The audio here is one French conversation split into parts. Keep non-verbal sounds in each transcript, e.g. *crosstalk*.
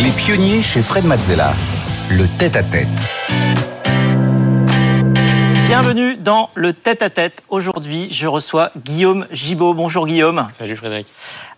Les pionniers chez Fred Mazzella. Le tête-à-tête. Bienvenue dans le tête-à-tête. Aujourd'hui, je reçois Guillaume Gibaud. Bonjour Guillaume. Salut Frédéric.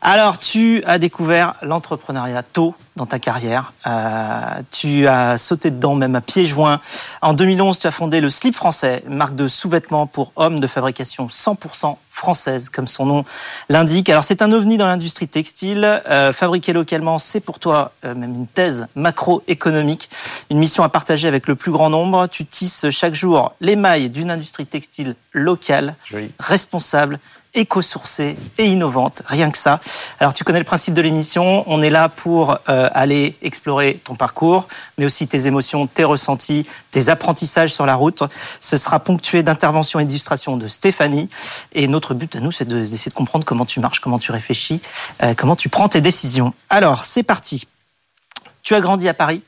Alors, tu as découvert l'entrepreneuriat tôt dans ta carrière. Euh, tu as sauté dedans même à pieds joints. En 2011, tu as fondé le Slip Français, marque de sous-vêtements pour hommes de fabrication 100% française, comme son nom l'indique. Alors, c'est un ovni dans l'industrie textile. Euh, fabriqué localement, c'est pour toi euh, même une thèse macroéconomique, une mission à partager avec le plus grand nombre. Tu tisses chaque jour les mailles d'une industrie textile locale, Joli. responsable, éco-sourcée et innovante. Rien que ça. Alors, tu connais le principe de l'émission. On est là pour euh, aller explorer ton parcours, mais aussi tes émotions, tes ressentis, tes apprentissages sur la route. Ce sera ponctué d'interventions et d'illustrations de Stéphanie. Et notre but à nous, c'est de- d'essayer de comprendre comment tu marches, comment tu réfléchis, euh, comment tu prends tes décisions. Alors, c'est parti. Tu as grandi à Paris.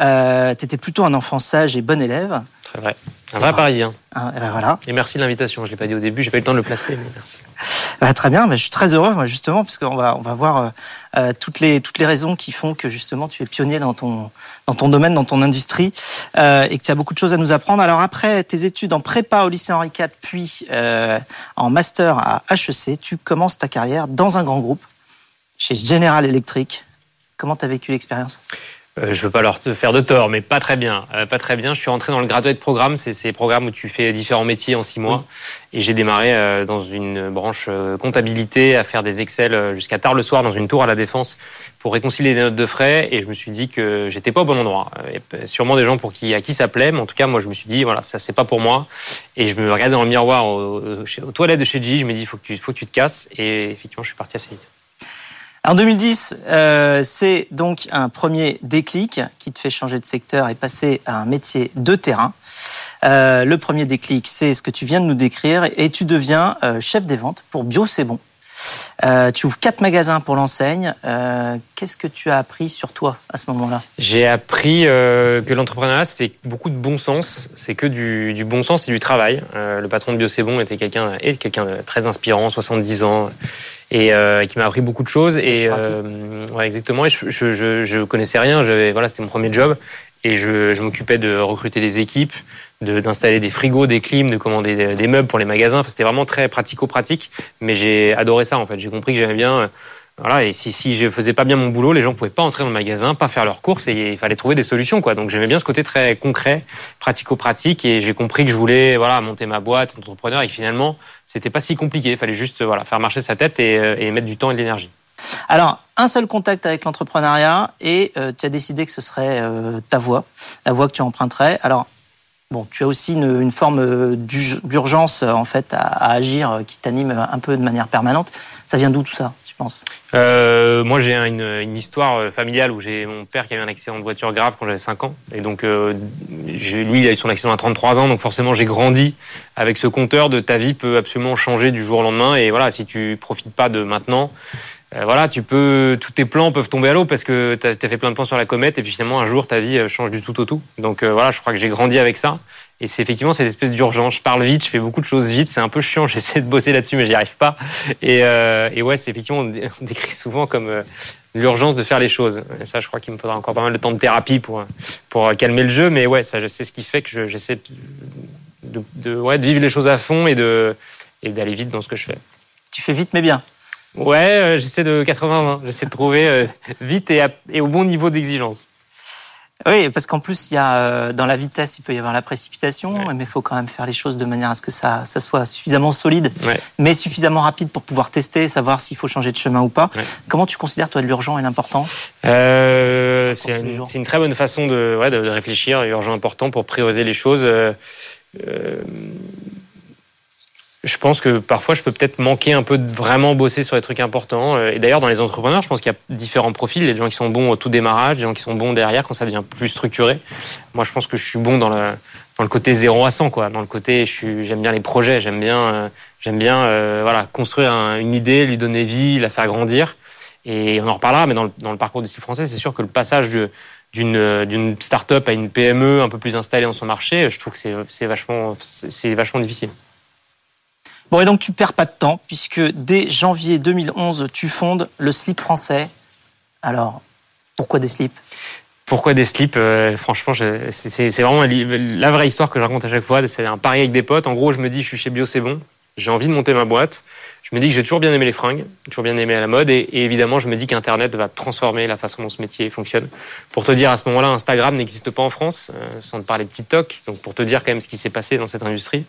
Euh, tu étais plutôt un enfant sage et bon élève. Très vrai. Un vrai vrai. parisien. Eh ben voilà. Et merci de l'invitation. Je l'ai pas dit au début, j'ai pas eu le temps de le placer, mais merci. Bah, très bien, bah, je suis très heureux, moi, justement, parce qu'on va, on va voir euh, euh, toutes, les, toutes les raisons qui font que justement tu es pionnier dans ton, dans ton domaine, dans ton industrie, euh, et que tu as beaucoup de choses à nous apprendre. Alors après tes études en prépa au lycée Henri IV, puis euh, en master à HEC, tu commences ta carrière dans un grand groupe, chez General Electric. Comment tu as vécu l'expérience? Euh, je veux pas leur faire de tort, mais pas très bien. Euh, pas très bien. Je suis rentré dans le graduate programme. C'est ces programmes où tu fais différents métiers en six mois. Et j'ai démarré euh, dans une branche euh, comptabilité à faire des Excel jusqu'à tard le soir dans une tour à la défense pour réconcilier des notes de frais. Et je me suis dit que j'étais pas au bon endroit. Il y a sûrement des gens pour qui à qui ça plaît, mais en tout cas moi je me suis dit voilà ça c'est pas pour moi. Et je me regardais dans le miroir aux toilettes de chez G. Je me dis il faut que tu faut que tu te casses. Et effectivement je suis parti assez vite. En 2010, euh, c'est donc un premier déclic qui te fait changer de secteur et passer à un métier de terrain. Euh, le premier déclic, c'est ce que tu viens de nous décrire et tu deviens euh, chef des ventes pour Bio C'est tu ouvres quatre magasins pour l'enseigne. Qu'est-ce que tu as appris sur toi à ce moment-là? J'ai appris que l'entrepreneuriat, c'est beaucoup de bon sens. C'est que du, bon sens et du travail. Le patron de Bio C'est était quelqu'un quelqu'un de très inspirant, 70 ans, et euh, qui m'a appris beaucoup de choses. Et euh, ouais, exactement. Et je, je, je, je connaissais rien. J'avais voilà, c'était mon premier job. Et je, je m'occupais de recruter des équipes, de- d'installer des frigos, des clims, de commander des, des meubles pour les magasins. Enfin, c'était vraiment très pratico-pratique. Mais j'ai adoré ça en fait. J'ai compris que j'aimais bien. Et si, si je faisais pas bien mon boulot, les gens pouvaient pas entrer dans le magasin, pas faire leurs courses et il fallait trouver des solutions, quoi. Donc j'aimais bien ce côté très concret, pratico-pratique et j'ai compris que je voulais, voilà, monter ma boîte, entrepreneur et finalement, c'était pas si compliqué. Il fallait juste, faire marcher sa tête et, euh, et mettre du temps et de l'énergie. Alors, un seul contact avec l'entrepreneuriat et euh, tu as décidé que ce serait euh, ta voie, la voie que tu emprunterais. Alors, bon, tu as aussi une, forme d'urg- d'urgence en fait à, à agir qui t'anime un peu de manière permanente. Ça vient d'où tout ça, Euh, moi, j'ai un- une, histoire euh, familiale où j'ai mon père qui a eu un accident de voiture grave quand j'avais 5 ans. Et donc, euh, lui, il a eu son accident à 33 ans. Donc, forcément, j'ai grandi avec ce compteur de ta vie peut absolument changer du jour au lendemain. Et voilà, si tu profites pas de maintenant, voilà, tu peux, tous tes plans peuvent tomber à l'eau parce que tu as, fait plein de plans sur la comète. Et puis, finalement, un jour, ta vie change du tout au tout. Donc, voilà, je crois que j'ai grandi avec ça. Et c'est effectivement cette espèce d'urgence. Je parle vite, je fais beaucoup de choses vite. C'est un peu chiant. *laughs* J'essaie de bosser là-dessus, mais j'y arrive pas. Et, euh, et ouais, c'est effectivement, on dé- on décrit souvent comme euh, l'urgence de faire les choses. Et ça, je crois qu'il me faudra encore pas mal de temps de thérapie pour, pour calmer le jeu. Mais ouais, ça, c'est ce qui fait que je- j'essaie de, de, de- ouais, de vivre les choses à fond et de et d'aller vite dans ce que je fais. Tu fais vite mais bien. Ouais, euh, j'essaie de 80-20. J'essaie de trouver euh, vite et, à- et au bon niveau d'exigence. Oui, parce qu'en plus, il y a, euh, dans la vitesse, il peut y avoir la précipitation, Ouais. mais il faut quand même faire les choses de manière à ce que ça, ça soit suffisamment solide, Ouais. mais suffisamment rapide pour pouvoir tester, savoir s'il faut changer de chemin ou pas. Ouais. Comment tu considères, toi, l'urgent et l'important Euh, c'est une, très bonne façon de, ouais, de, de réfléchir, urgent important pour prioriser les choses. Euh, euh, je pense que parfois je peux peut-être manquer un peu de vraiment bosser sur les trucs importants. Euh, Et d'ailleurs, dans les entrepreneurs, je pense qu'il y a différents profils. Il y a des gens qui sont bons au tout démarrage, des gens qui sont bons derrière quand ça devient plus structuré. Moi, je pense que je suis bon dans le, dans le côté 0 à 100, quoi. Dans le côté, j'aime bien les projets, j'aime bien, euh, bien, euh, voilà, construire un- une idée, lui donner vie, la faire grandir. Et on en reparlera, mais dans le, dans le parcours du style français, c'est sûr que le passage de- d'une start-up à une PME un peu plus installée dans son marché, je trouve que c'est vachement, vachement difficile. Bon, et donc tu perds pas de temps, puisque dès janvier 2011, tu fondes le slip français. Alors, Pourquoi des slips? Pourquoi des slips Franchement, c'est vraiment la vraie histoire que je raconte à chaque fois. C'est un pari avec des potes. En gros, je me dis, je suis chez Bio, c'est bon j'ai envie de monter ma boîte. Je me dis que j'ai toujours bien aimé les fringues, toujours bien aimé la mode, et, évidemment, je me dis qu'Internet va transformer la façon dont ce métier fonctionne. Pour te dire, à ce moment-là, Instagram n'existe pas en France, euh, sans te parler de TikTok, donc pour te dire quand même ce qui s'est passé dans cette industrie.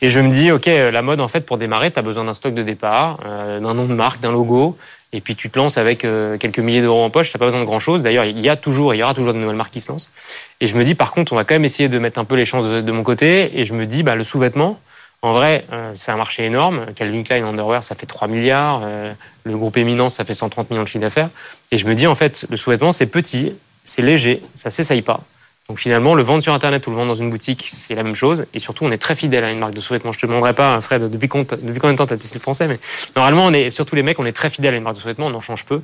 Et je me dis, ok, la mode, en fait, pour démarrer, tu as besoin d'un stock de départ, euh, d'un nom de marque, d'un logo, et puis tu te lances avec euh, quelques milliers d'euros en poche, tu n'as pas besoin de grand-chose. D'ailleurs, il y a toujours, il y aura toujours de nouvelles marques qui se lancent. Et je me dis, par contre, on va quand même essayer de mettre un peu les chances de, de mon côté, et je me dis, bah, le sous-vêtement, en vrai, euh, c'est un marché énorme. Calvin Klein Underwear, ça fait 3 milliards. Euh, le groupe Éminence, ça fait 130 millions de chiffre d'affaires. Et je me dis, en fait, le sous-vêtement, c'est petit, c'est léger, ça s'essaye pas. Donc finalement, le vendre sur Internet ou le vendre dans une boutique, c'est la même chose. Et surtout, on est très fidèle à une marque de sous-vêtements. Je te demanderai pas, Fred, depuis, combien de temps tu as testé le français, mais normalement, on est, surtout les mecs, on est très fidèles à une marque de sous-vêtements, on en change peu.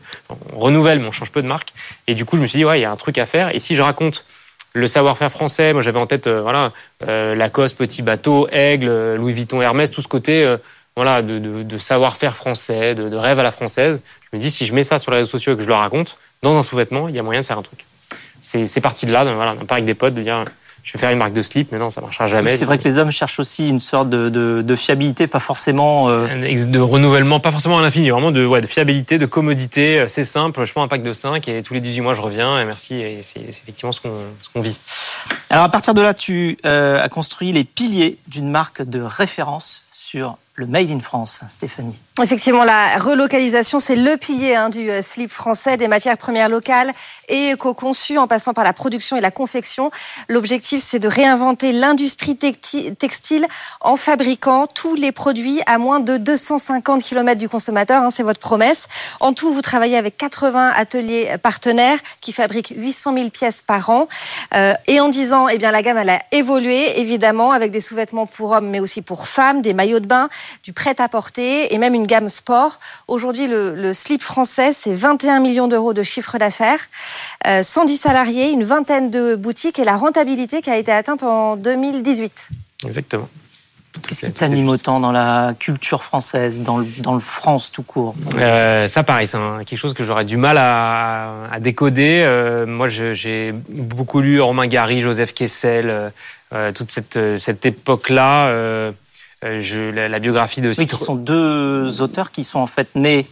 On renouvelle, mais on change peu de marque. Et du coup, je me suis dit, ouais, il y a un truc à faire. Et si je raconte le savoir-faire français. Moi, j'avais en tête, euh, voilà, euh, Lacoste, Petit Bateau, Aigle, euh, Louis Vuitton, Hermès, tout ce côté, voilà, de, savoir-faire français, de, rêve à la française. Je me dis, si je mets ça sur les réseaux sociaux et que je le raconte, dans un sous-vêtement, il y a moyen de faire un truc. C'est parti de là, voilà, d'un avec des potes, de dire, je vais faire une marque de slip, mais non, ça marchera jamais. C'est vrai que les hommes cherchent aussi une sorte de, fiabilité, pas forcément. Euh, de renouvellement, pas forcément à l'infini, vraiment de, ouais, de fiabilité, de commodité. C'est simple, je prends un pack de 5 et tous les 18 mois je reviens et merci. Et c'est effectivement ce qu'on vit. Alors à partir de là, tu euh, as construit les piliers d'une marque de référence sur le Made in France, Stéphanie. Effectivement, la relocalisation, c'est le pilier hein, du euh, slip français, des matières premières locales et éco-conçues en passant par la production et la confection. L'objectif, c'est de réinventer l'industrie textile en fabriquant tous les produits à moins de 250 km du consommateur. Hein, c'est votre promesse. En tout, vous travaillez avec 80 ateliers partenaires qui fabriquent 800 000 pièces par an. Euh, et en 10 ans, eh bien, la gamme, elle a évolué, évidemment, avec des sous-vêtements pour hommes, mais aussi pour femmes, des maillots de bain, du prêt-à-porter et même une gamme sport. Aujourd'hui, le, slip français, c'est 21 millions d'euros de chiffre d'affaires, 110 euh, salariés, une vingtaine de boutiques et la rentabilité qui a été atteinte en 2018. Exactement. Qu'est-ce qui t'anime autant dans la culture française, dans le, dans le France tout court? Euh, Ça, pareil, c'est quelque chose que j'aurais du mal à, à décoder. Euh, moi, j'ai beaucoup lu Romain Gary, Joseph Kessel, toute cette, cette époque-là. Euh, je, la, biographie de Oui, qui sont deux auteurs qui sont en fait nés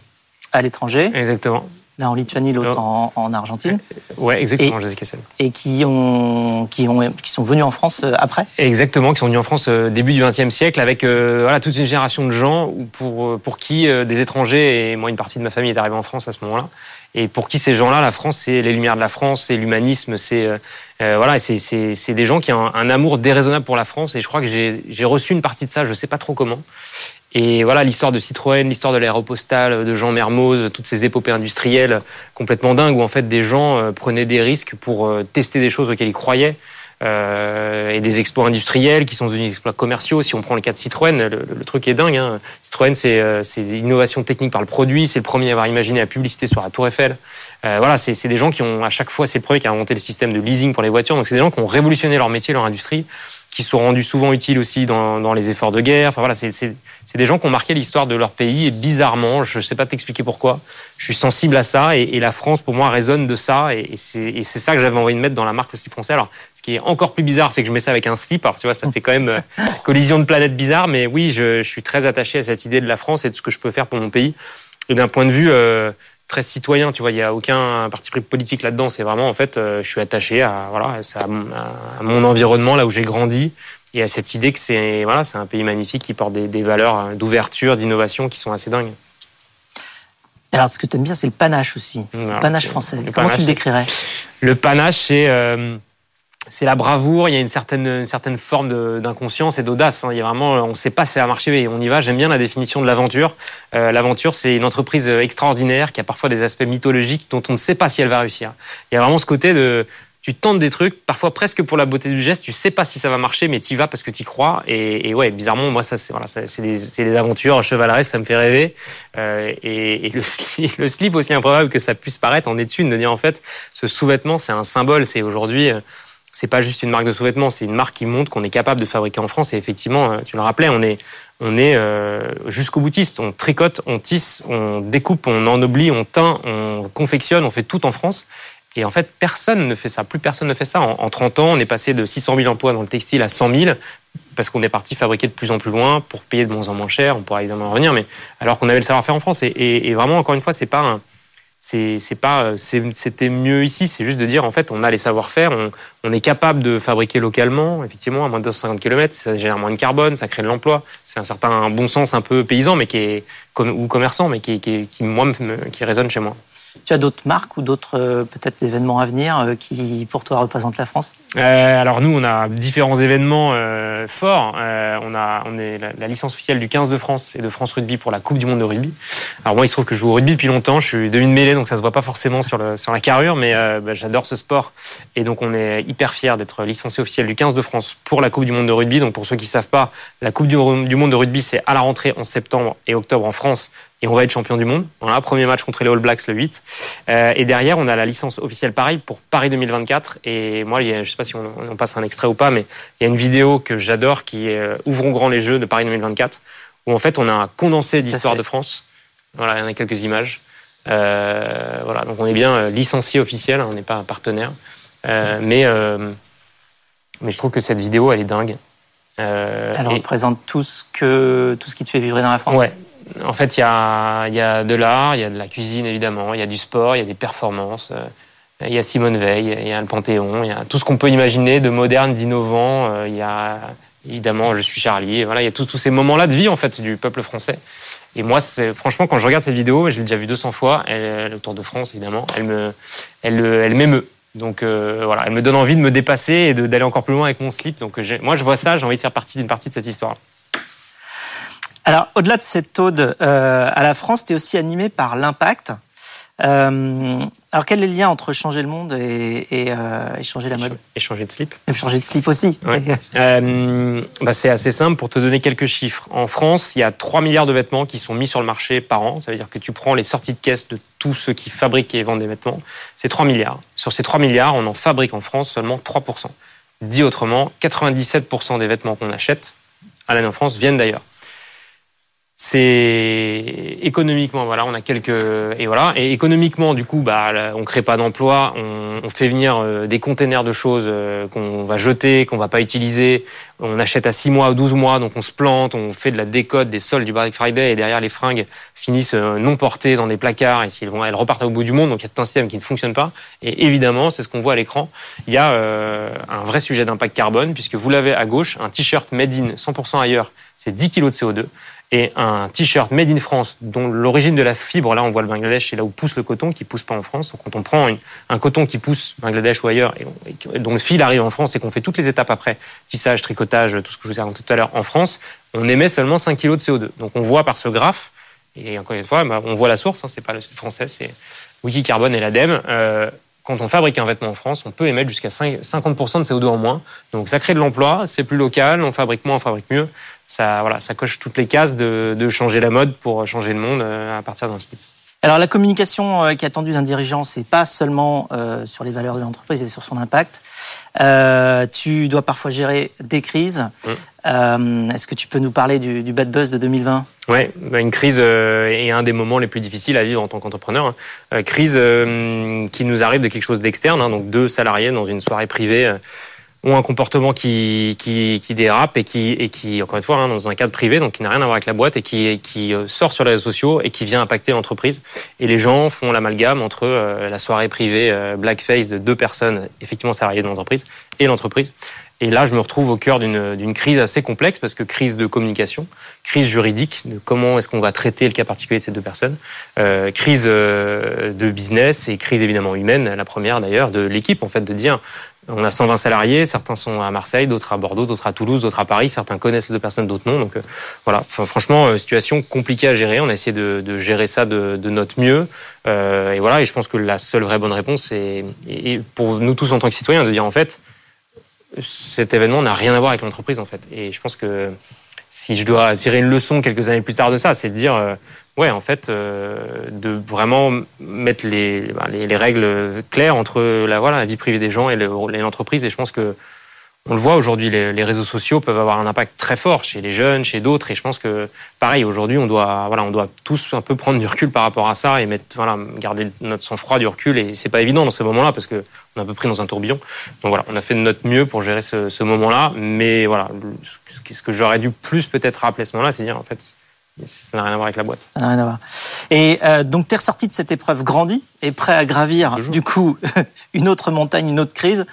à l'étranger. Exactement. L'un en Lituanie, l'autre en, Argentine. Euh, ouais, exactement, Kessel. Et qui, ont, qui, ont, qui sont venus en France euh, après Exactement, qui sont venus en France début du XXe siècle avec voilà, toute une génération de gens pour, pour qui des étrangers, et moi une partie de ma famille est arrivée en France à ce moment-là, et pour qui ces gens-là, la France, c'est les lumières de la France, c'est l'humanisme, c'est euh, euh voilà, c'est des gens qui ont un, amour déraisonnable pour la France. Et je crois que j'ai reçu une partie de ça, je ne sais pas trop comment. Et voilà, l'histoire de Citroën, l'histoire de l'aéropostale, de Jean Mermoz, toutes ces épopées industrielles complètement dingues où en fait des gens euh, prenaient des risques pour euh, tester des choses auxquelles ils croyaient. Euh, et des exploits industriels qui sont devenus des exploits commerciaux. Si on prend le cas de Citroën, le, truc est dingue. Hein. Citroën, c'est euh, l'innovation technique par le produit. C'est le premier à avoir imaginé la publicité sur la Tour Eiffel. Euh, voilà, c'est des gens qui ont à chaque fois, c'est le premier qui a inventé le système de leasing pour les voitures. Donc c'est des gens qui ont révolutionné leur métier, leur industrie qui sont rendus souvent utiles aussi dans, dans les efforts de guerre. Enfin voilà, c'est des gens qui ont marqué l'histoire de leur pays et bizarrement, je ne sais pas t'expliquer pourquoi, je suis sensible à ça et, la France pour moi résonne de ça et, et c'est ça que j'avais envie de mettre dans la marque aussi français. Alors ce qui est encore plus bizarre, c'est que je mets ça avec un slip. Alors tu vois, ça fait quand même euh, collision de planètes bizarre, mais oui, je, je, suis très attaché à cette idée de la France et de ce que je peux faire pour mon pays. Et d'un point de vue euh, très citoyen. Tu vois, il n'y a aucun parti pris politique là-dedans. C'est vraiment, en fait, euh, je suis attaché à, voilà, à, mon environnement, là où j'ai grandi, et à cette idée que c'est voilà, un pays magnifique qui porte des, valeurs euh, d'ouverture, d'innovation qui sont assez dingues. Alors, ce que tu aimes bien, c'est le panache aussi. le panache français. Comment tu le décrirais? Le panache, c'est euh, c'est la bravoure, il y a une certaine, certaine forme d'inconscience et d'audace. Hein. Il y a vraiment, on ne sait pas si ça va marcher, mais on y va. J'aime bien la définition de l'aventure. Euh, l'aventure, c'est une entreprise extraordinaire qui a parfois des aspects mythologiques dont on ne sait pas si elle va réussir. Il y a vraiment ce côté de, tu tentes des trucs, parfois presque pour la beauté du geste, tu sais pas si ça va marcher, mais tu y vas parce que tu y crois. Et, ouais, bizarrement, moi, ça, c'est voilà, des, aventures chevaleresques, ça me fait rêver. Euh, et, le, slip, aussi improbable que ça puisse paraître en étude, de dire en fait, ce sous-vêtement, c'est un symbole. C'est aujourd'hui euh, c'est pas juste une marque de sous-vêtements, c'est une marque qui montre qu'on est capable de fabriquer en France. Et effectivement, euh, tu le rappelais, on est, on est euh, jusqu'au boutiste. On tricote, on tisse, on découpe, on ennoblit, on teint, on confectionne, on fait tout en France. Et en fait, personne ne fait ça. Plus personne ne fait ça. En, 30 ans, on est passé de 600 000 emplois dans le textile à 100 000 parce qu'on est parti fabriquer de plus en plus loin pour payer de moins en moins cher. On pourra évidemment en revenir, mais alors qu'on avait le savoir-faire en France. Et, vraiment, encore une fois, c'est pas un, c'est pas c'était mieux ici c'est juste de dire en fait on a les savoir-faire on, est capable de fabriquer localement effectivement à moins de 250 km ça génère moins de carbone ça crée de l'emploi. C'est un certain bon sens un peu paysan mais qui est ou commerçant mais qui, qui, qui moi qui résonne chez moi tu as d'autres marques ou d'autres euh, peut-être événements à venir euh, qui pour toi représentent la France? Euh, Alors nous, on a différents événements forts. on a est la, licence officielle du 15 de France et de France Rugby pour la Coupe du Monde de rugby. Alors moi, il se trouve que je joue au rugby depuis longtemps. Je suis demi de mêlée, donc ça se voit pas forcément sur la carrure, mais bah, j'adore ce sport et donc on est hyper fiers d'être licencié officiel du 15 de France pour la Coupe du Monde de rugby. Donc pour ceux qui savent pas, la Coupe du Monde de rugby c'est à la rentrée en septembre et octobre en France et on va être champion du monde. Voilà, premier match contre les All Blacks le 8. Euh, et derrière, on a la licence officielle pareil pour Paris 2024. Et moi, il y a, je sais pas si on, passe un extrait ou pas, mais il y a une vidéo que j'adore qui est euh, Ouvrons grand les Jeux de Paris 2024, où en fait on a un condensé d'histoire de France. Voilà, il y en a quelques images. Euh, voilà, donc on est bien licencié officiel, hein, on n'est pas un partenaire. mais, mais je trouve que cette vidéo, elle est dingue. elle représente tout ce, que, tout ce qui te fait vivre dans la France. Ouais, en fait, il y a, de l'art, il y a de la cuisine évidemment, il y a du sport, il y a des performances. Euh, il y a Simone Veil, il y a le Panthéon, il y a tout ce qu'on peut imaginer de moderne, d'innovant. Euh, il y a évidemment Je suis Charlie. voilà, il y a tous, ces moments-là de vie en fait du peuple français. Et moi, franchement quand je regarde cette vidéo, je l'ai déjà vue 200 fois. Elle, le Tour de France évidemment, elle me, elle, elle m'émeut. Donc euh, voilà, elle me donne envie de me dépasser et d'aller encore plus loin avec mon slip. Donc moi, je vois ça, j'ai envie de faire partie d'une partie de cette histoire. Alors, au-delà de cette ode euh, à la France, tu es aussi animé par l'impact. Euh, alors, quel est le lien entre changer le monde et, euh, changer la mode? Et changer de slip. Et changer de slip aussi. *laughs* bah, c'est assez simple pour te donner quelques chiffres. En France, il y a 3 milliards de vêtements qui sont mis sur le marché par an. Ça veut dire que tu prends les sorties de caisse de tous ceux qui fabriquent et vendent des vêtements. C'est 3 milliards. Sur ces 3 milliards, on en fabrique en France seulement 3%. Dit autrement, 97% des vêtements qu'on achète à l'année en France viennent d'ailleurs c'est économiquement voilà on a quelques et voilà. Et économiquement du coup bah on crée pas d'emplois on, on, fait venir euh, des containers de choses euh, qu'on va jeter qu'on va pas utiliser. On achète à 6 mois ou 12 mois donc on se plante on fait de la décote des soldes du Black Friday et derrière les fringues finissent euh, non portées dans des placards et s'ils vont elles repartent au bout du monde donc il y a tout un système qui ne fonctionne pas. Et évidemment c'est ce qu'on voit à l'écran. Il y a un vrai sujet d'impact carbone puisque vous l'avez à gauche un t-shirt made in 100% ailleurs c'est 10 kg de CO2 et un t-shirt made in France dont l'origine de la fibre, là on voit le Bangladesh, c'est là où pousse le coton qui pousse pas en France. Donc quand on prend un coton qui pousse Bangladesh ou ailleurs et, dont le fil arrive en France et qu'on fait toutes les étapes après, tissage, tricotage, tout ce que je vous ai raconté tout à l'heure en France, on émet seulement 5 kg de CO2. Donc on voit par ce graphe, et encore une fois, bah, on voit la source, hein, c'est pas le français, c'est Wikicarbone et l'ADEME. Euh, quand on fabrique un vêtement en France, on peut émettre jusqu'à 50% de CO2 en moins. Donc ça crée de l'emploi, c'est plus local, on fabrique moins, on fabrique mieux ça, voilà, ça coche toutes les cases de, de changer la mode pour changer le monde euh, à partir d'un style. Alors la communication euh, qui est attendue d'un dirigeant, c'est pas seulement euh, sur les valeurs de l'entreprise et sur son impact. Euh, tu dois parfois gérer des crises. Mmh. Euh, Est-ce que tu peux nous parler du, du bad buzz de 2020 Oui, bah, une crise est un des moments les plus difficiles à vivre en tant qu'entrepreneur. Hein. crise qui nous arrive de quelque chose d'externe, hein, donc deux salariés dans une soirée privée ont un comportement qui, qui, dérape et qui, et qui, encore une fois, hein, dans un cadre privé, donc qui n'a rien à voir avec la boîte et qui, euh, sort sur les réseaux sociaux et qui vient impacter l'entreprise. Et les gens font l'amalgame entre euh, la soirée privée euh, blackface de deux personnes effectivement salariées de l'entreprise et l'entreprise. Et là, je me retrouve au cœur d'une crise assez complexe parce que crise de communication, crise juridique de comment est-ce qu'on va traiter le cas particulier de ces deux personnes, crise de business et crise évidemment humaine. La première d'ailleurs de l'équipe en fait de dire on a 120 salariés, certains sont à Marseille, d'autres à Bordeaux, d'autres à Toulouse, d'autres à Paris. Certains connaissent deux personnes, d'autres non. Donc euh, voilà, franchement, euh, situation compliquée à gérer. On a essayé de, gérer ça de, notre mieux. Euh, et voilà, et je pense que la seule vraie bonne réponse, est, et pour nous tous en tant que citoyens, de dire en fait, cet événement n'a rien à voir avec l'entreprise en fait. Et je pense que si je dois tirer une leçon quelques années plus tard de ça, c'est de dire ouais, en fait, euh, de vraiment mettre bah, les, les, règles claires entre la, voilà, la vie privée des gens et l'entreprise. Et je pense que on le voit aujourd'hui, les, réseaux sociaux peuvent avoir un impact très fort chez les jeunes, chez d'autres. Et je pense que, pareil, aujourd'hui, on doit, voilà, on doit tous un peu prendre du recul par rapport à ça et mettre, voilà, garder notre sang-froid, du recul. Et c'est pas évident dans ce moment-là parce que on est un peu pris dans un tourbillon. Donc voilà, on a fait de notre mieux pour gérer ce, moment-là. Mais voilà, ce que j'aurais dû plus peut-être rappeler ce moment-là, c'est dire en fait, ça n'a rien à voir avec la boîte. Ça n'a rien à voir. Et euh, donc, tu es ressorti de cette épreuve grandi et prêt à gravir, du coup, *laughs* une autre montagne, une autre crise.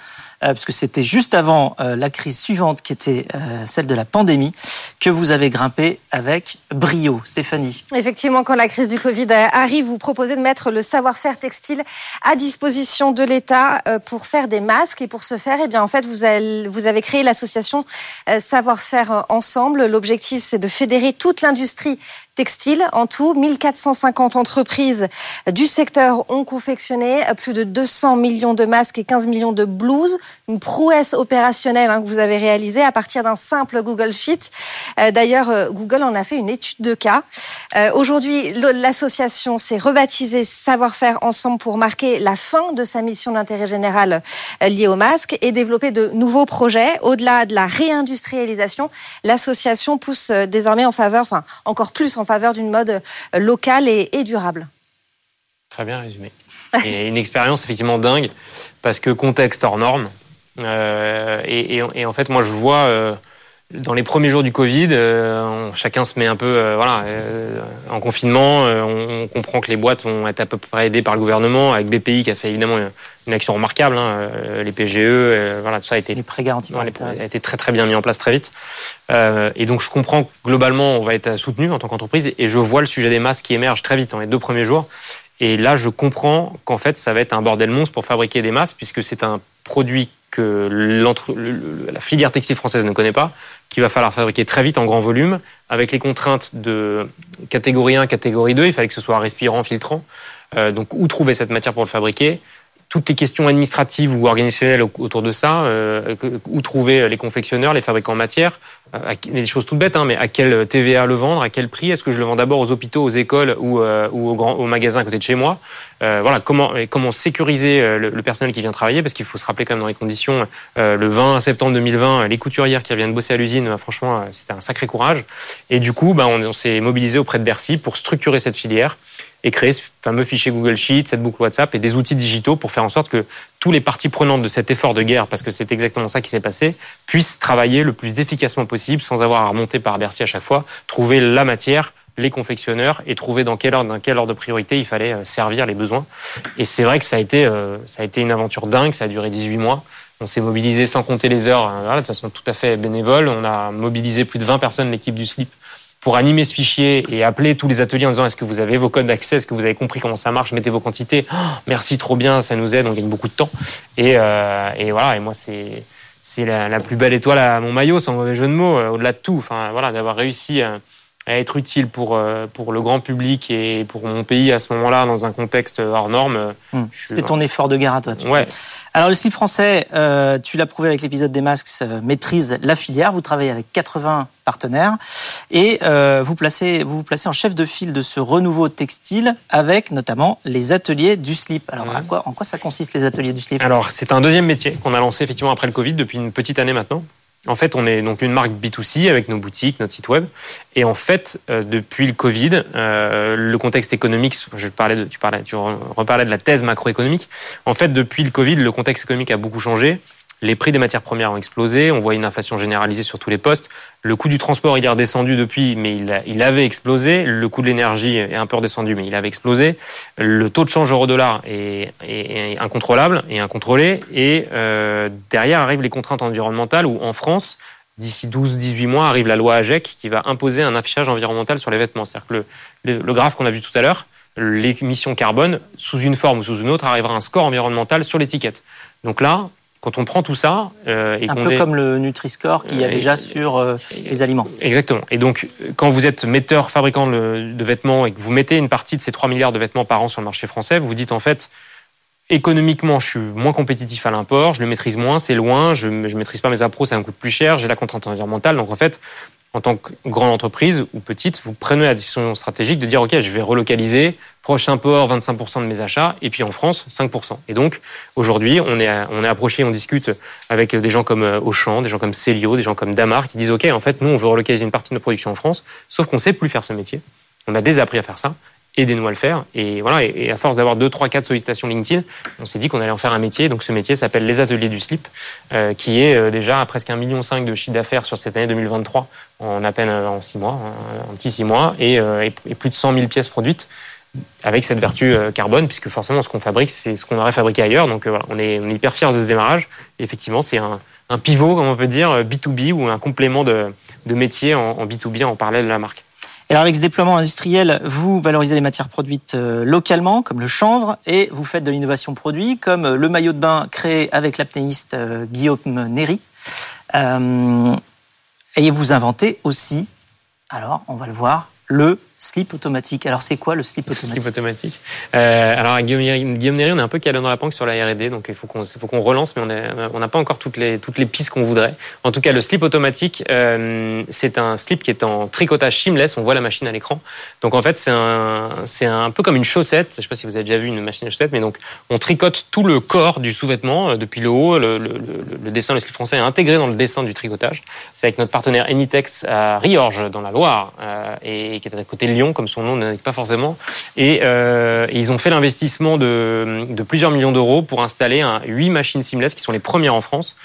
Euh, puisque c'était juste avant euh, la crise suivante qui était euh, celle de la pandémie, que vous avez grimpé avec brio. Stéphanie. Effectivement, quand la crise du Covid arrive, vous proposez de mettre le savoir-faire textile à disposition de l'État pour faire des masques. Et pour ce faire, eh bien, en fait, vous avez, vous avez créé l'association Savoir-faire Ensemble. L'objectif, c'est de fédérer toute l'industrie textile. En tout, 1450 entreprises du secteur ont confectionné plus de 200 millions de masques et 15 millions de blouses. Une prouesse opérationnelle hein, que vous avez réalisée à partir d'un simple Google Sheet. Euh, d'ailleurs, euh, Google en a fait une étude de cas. Euh, aujourd'hui, l'association s'est rebaptisée Savoir-faire ensemble pour marquer la fin de sa mission d'intérêt général liée aux masques et développer de nouveaux projets. Au-delà de la réindustrialisation, l'association pousse désormais en faveur, enfin encore plus en faveur d'une mode euh, locale et, durable. Très bien résumé. Et *laughs* une expérience effectivement dingue, parce que contexte hors norme. Euh, et, en fait, moi, je vois euh, dans les premiers jours du Covid, chacun se met un peu voilà, en confinement. On, comprend que les boîtes vont être à peu près aidées par le gouvernement, avec BPI qui a fait évidemment une action remarquable. Hein, les PGE, voilà, tout ça a été, les prêts garantis a été très très bien mis en place très vite. Euh, et donc je comprends que globalement on va être soutenu en tant qu'entreprise et je vois le sujet des masques qui émerge très vite dans les deux premiers jours. Et là je comprends qu'en fait ça va être un bordel monstre pour fabriquer des masques puisque c'est un produit que la filière textile française ne connaît pas, qu'il va falloir fabriquer très vite en grand volume, avec les contraintes de catégorie 1, catégorie 2, il fallait que ce soit respirant, filtrant. Euh, donc où trouver cette matière pour le fabriquer? Toutes les questions administratives ou organisationnelles autour de ça, euh, où trouver les confectionneurs, les fabricants en matière, euh, des choses toutes bêtes, hein, mais à quel TVA le vendre, à quel prix, est-ce que je le vends d'abord aux hôpitaux, aux écoles ou, euh, ou au, grand, au magasin à côté de chez moi? Voilà, comment, comment sécuriser le, personnel qui vient travailler, parce qu'il faut se rappeler quand même dans les conditions, le 20 septembre 2020, les couturières qui viennent bosser à l'usine, bah, franchement, c'était un sacré courage. Et du coup, bah, on s'est mobilisé auprès de Bercy pour structurer cette filière et créer ce fameux fichier Google Sheet, cette boucle WhatsApp et des outils digitaux pour faire en sorte que tous les parties prenantes de cet effort de guerre, parce que c'est exactement ça qui s'est passé, puissent travailler le plus efficacement possible sans avoir à remonter par Bercy à chaque fois, trouver la matière, les confectionneurs et trouver dans quel ordre, dans quel ordre de priorité il fallait euh, servir les besoins. Et c'est vrai que ça a été, euh, ça a été une aventure dingue, ça a duré 18 mois. On s'est mobilisé sans compter les heures, hein, de façon tout à fait bénévole. On a mobilisé plus de 20 personnes, l'équipe du SLIP, pour animer ce fichier et appeler tous les ateliers en disant est-ce que vous avez vos codes d'accès, est-ce que vous avez compris comment ça marche, mettez vos quantités. Oh, merci, trop bien, ça nous aide, on gagne beaucoup de temps. Et, euh, et voilà, et moi c'est c'est la, plus belle étoile à mon maillot, sans mauvais jeu de mots, euh, au-delà de tout. Enfin voilà, d'avoir réussi à, à, être utile pour euh, pour le grand public et pour mon pays à ce moment-là dans un contexte hors norme. Hum. C'était ton effort de guerre à toi. Ouais. Alors le slip français, euh, tu l'as prouvé avec l'épisode des masques, euh, maîtrise la filière. Vous travaillez avec 80 partenaires et euh, vous, placez, vous vous placez en chef de file de ce renouveau textile avec notamment les ateliers du slip. Alors à quoi, en quoi ça consiste les ateliers du slip? Alors c'est un deuxième métier qu'on a lancé effectivement après le Covid depuis une petite année maintenant. En fait, on est donc une marque B2C avec nos boutiques, notre site web. Et en fait, euh, depuis le Covid, euh, le contexte économique, je parlais de, tu, parlais, tu reparlais de la thèse macroéconomique. En fait, depuis le Covid, le contexte économique a beaucoup changé. Les prix des matières premières ont explosé, on voit une inflation généralisée sur tous les postes. Le coût du transport, il est redescendu depuis, mais il, avait explosé. Le coût de l'énergie est un peu redescendu, mais il avait explosé. Le taux de change euro-dollar est, incontrôlable et incontrôlé. Et euh, derrière arrivent les contraintes environnementales où en France, d'ici 12-18 mois, arrive la loi AGEC qui va imposer un affichage environnemental sur les vêtements. C'est-à-dire que le, graphe qu'on a vu tout à l'heure, l'émission carbone, sous une forme ou sous une autre, arrivera un score environnemental sur l'étiquette. Donc là, quand on prend tout ça euh, et un peu comme le Nutri-Score qu'il y a euh, déjà sur euh, les aliments. Exactement. Et donc, quand vous êtes metteur, fabricant de vêtements et que vous mettez une partie de ces 3 milliards de vêtements par an sur le marché français, vous vous dites en fait, économiquement, je suis moins compétitif à l'import, je le maîtrise moins, c'est loin, je ne maîtrise pas mes appros, ça me coûte plus cher, j'ai la contrainte environnementale. Donc en fait, en tant que grande entreprise ou petite, vous prenez la décision stratégique de dire ok, je vais relocaliser, prochain port 25% de mes achats, et puis en France 5%. Et donc aujourd'hui, on est on est approché, on discute avec des gens comme euh, Auchan, des gens comme Célio, des gens comme Damar qui disent ok, en fait nous on veut relocaliser une partie de notre production en France, sauf qu'on sait plus faire ce métier. On a désappris à faire ça aidez-nous à le faire. Et voilà, et à force d'avoir 2, 3, 4 sollicitations LinkedIn, on s'est dit qu'on allait en faire un métier. Donc ce métier s'appelle les ateliers du slip, euh, qui est euh, déjà à presque 1,5 million de chiffre d'affaires sur cette année 2023, en à peine euh, en 6 mois, un petit 6 mois, et, et, plus de 100 000 pièces produites avec cette vertu carbone, puisque forcément ce qu'on fabrique, c'est ce qu'on aurait fabriqué ailleurs. Donc voilà, on est, on est hyper fiers de ce démarrage. Et effectivement, c'est un, un, pivot, comme on peut dire, B2B ou un complément de, de métier en, en B2B en parallèle de la marque. Alors avec ce déploiement industriel, vous valorisez les matières produites euh, localement, comme le chanvre, et vous faites de l'innovation produit, comme euh, le maillot de bain créé avec l'apnéiste euh, Guillaume Néry. et vous inventez aussi, alors on va le voir, le slip automatique. Alors, c'est quoi le slip automatique Slip automatique? Euh, alors, à Guillaume, Guillaume Néry, on est un peu calé dans la panque sur la R&D, donc il faut qu'on relance, mais on n'a pas encore toutes les, toutes les pistes qu'on voudrait. En tout cas, le slip automatique, euh, c'est un slip qui est en tricotage seamless. On voit la machine à l'écran. Donc, en fait, c'est un, peu comme une chaussette. Je ne sais pas si vous avez déjà vu une machine à chaussette, mais donc, on tricote tout le corps du sous-vêtement euh, depuis le haut. Le, le, le, dessin, le slip français est intégré dans le dessin du tricotage. C'est avec notre partenaire Enitex à Riorges, dans la Loire, euh, et qui est à côté Lyon, comme son nom n'indique pas forcément. Et, euh, ils ont fait l'investissement de, plusieurs millions d'euros pour installer 8 machines seamless qui sont les premières en France.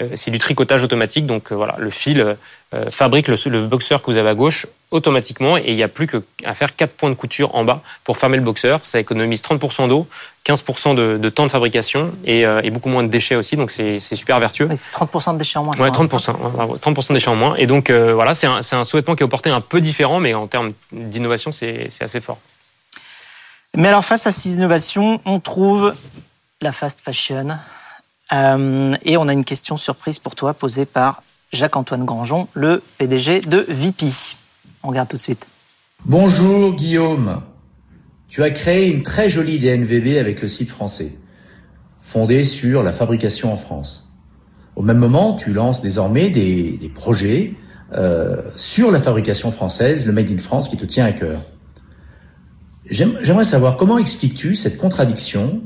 Euh, c'est du tricotage automatique, donc euh, voilà, le fil euh, fabrique le, le, boxeur que vous avez à gauche automatiquement et il n'y a plus qu'à faire 4 points de couture en bas pour fermer le boxeur. Ça économise 30% d'eau, 15% de, de, temps de fabrication et, et, beaucoup moins de déchets aussi, donc c'est super vertueux. c'est 30% de déchets en moins. Ouais, 30%, 30% de déchets en moins. Et donc voilà, c'est un, un souhaitement qui est porté un peu différent, mais en termes d'innovation, c'est assez fort. Mais alors face à ces innovations, on trouve la fast fashion. Euh, et on a une question surprise pour toi posée par Jacques-Antoine Grangeon, le PDG de VP. On regarde tout de suite. Bonjour Guillaume. Tu as créé une très jolie DNVB avec le site français, fondé sur la fabrication en France. Au même moment, tu lances désormais des, projets euh, sur la fabrication française, le Made in France qui te tient à cœur. J'aimerais savoir comment expliques-tu cette contradiction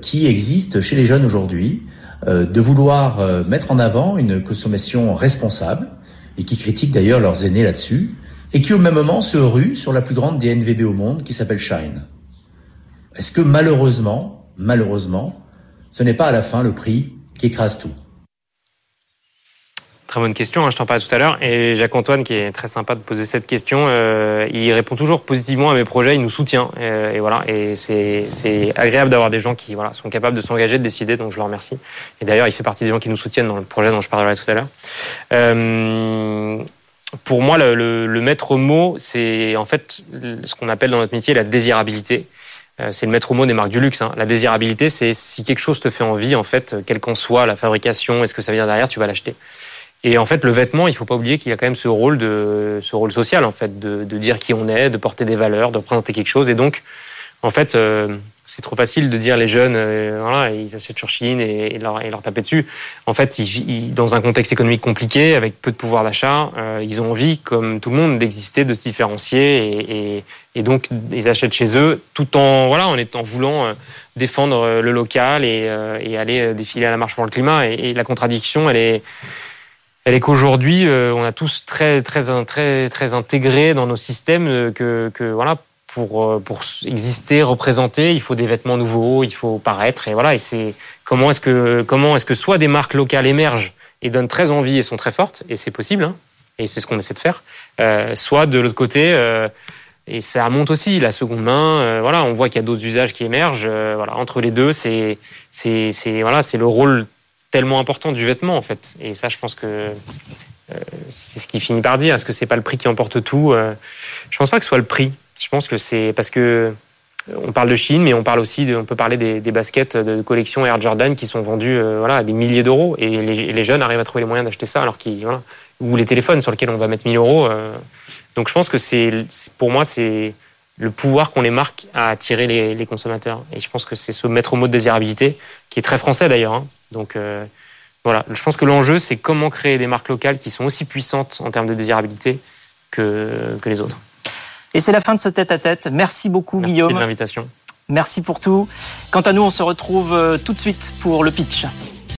qui existe chez les jeunes aujourd'hui euh, de vouloir euh, mettre en avant une consommation responsable et qui critiquent d'ailleurs leurs aînés là-dessus et qui au même moment se ruent sur la plus grande DNVB au monde qui s'appelle Shine. Est-ce que malheureusement, malheureusement, ce n'est pas à la fin le prix qui écrase tout? Très bonne question, hein, je t'en parlais tout à l'heure. Et Jacques-Antoine, qui est très sympa de poser cette question, euh, il répond toujours positivement à mes projets, il nous soutient. Euh, et voilà, et c'est agréable d'avoir des gens qui voilà, sont capables de s'engager, de décider, donc je le remercie. Et d'ailleurs, il fait partie des gens qui nous soutiennent dans le projet dont je parlerai tout à l'heure. Euh, pour moi, le, maître mot, c'est en fait ce qu'on appelle dans notre métier la désirabilité c'est le maître mot des marques du luxe. Hein. La désirabilité, c'est si quelque chose te fait envie, en fait, quelle qu'en soit la fabrication, est-ce que ça vient derrière, tu vas l'acheter. Et en fait, le vêtement, il faut pas oublier qu'il y a quand même ce rôle de ce rôle social en fait, de, de, dire qui on est, de porter des valeurs, de représenter quelque chose. Et donc, en fait, euh, c'est trop facile de dire les jeunes, euh, voilà, ils achètent sur Chine et, et, leur, et, leur, taper dessus. En fait, ils, dans un contexte économique compliqué, avec peu de pouvoir d'achat, euh, ils ont envie, comme tout le monde, d'exister, de se différencier, et, et, donc ils achètent chez eux, tout en voilà, en étant voulant euh, défendre le local et, et aller défiler à la marche pour le climat. Et, la contradiction, elle est elle est qu'aujourd'hui, euh, on a tous très, très, très, très intégré dans nos systèmes euh, que, que voilà, pour, euh, pour exister, représenter, il faut des vêtements nouveaux, il faut paraître. Et voilà, et c'est comment est-ce que, est-ce que soit des marques locales émergent et donnent très envie et sont très fortes, et c'est possible, hein, et c'est ce qu'on essaie de faire, soit de l'autre côté, et ça monte aussi la seconde main. Voilà, on voit qu'il y a d'autres usages qui émergent. voilà, entre les deux, c'est voilà, c'est le rôle tellement important du vêtement en fait. Et ça, je pense que euh, c'est ce qui finit par dire. Est-ce que c'est pas le prix qui emporte tout euh, Je pense pas que ce soit le prix. Je pense que c'est parce que euh, on parle de Chine, mais on parle aussi, on peut parler des, des, baskets de collection Air Jordan qui sont vendues voilà, à des milliers d'euros et les, jeunes arrivent à trouver les moyens d'acheter ça alors qu'ils ou les téléphones sur lesquels on va mettre 1000 euros. Donc je pense que c'est pour moi c'est le pouvoir qu'ont les marques à attirer les, consommateurs. Et je pense que c'est ce maître mot de désirabilité qui est très français d'ailleurs. Hein. Donc, euh, voilà, je pense que l'enjeu, c'est comment créer des marques locales qui sont aussi puissantes en termes de désirabilité que, que les autres. Et c'est la fin de ce tête-à-tête. Merci beaucoup, Merci Guillaume. de l'invitation. Merci pour tout. Quant à nous, on se retrouve euh, tout de suite pour le pitch.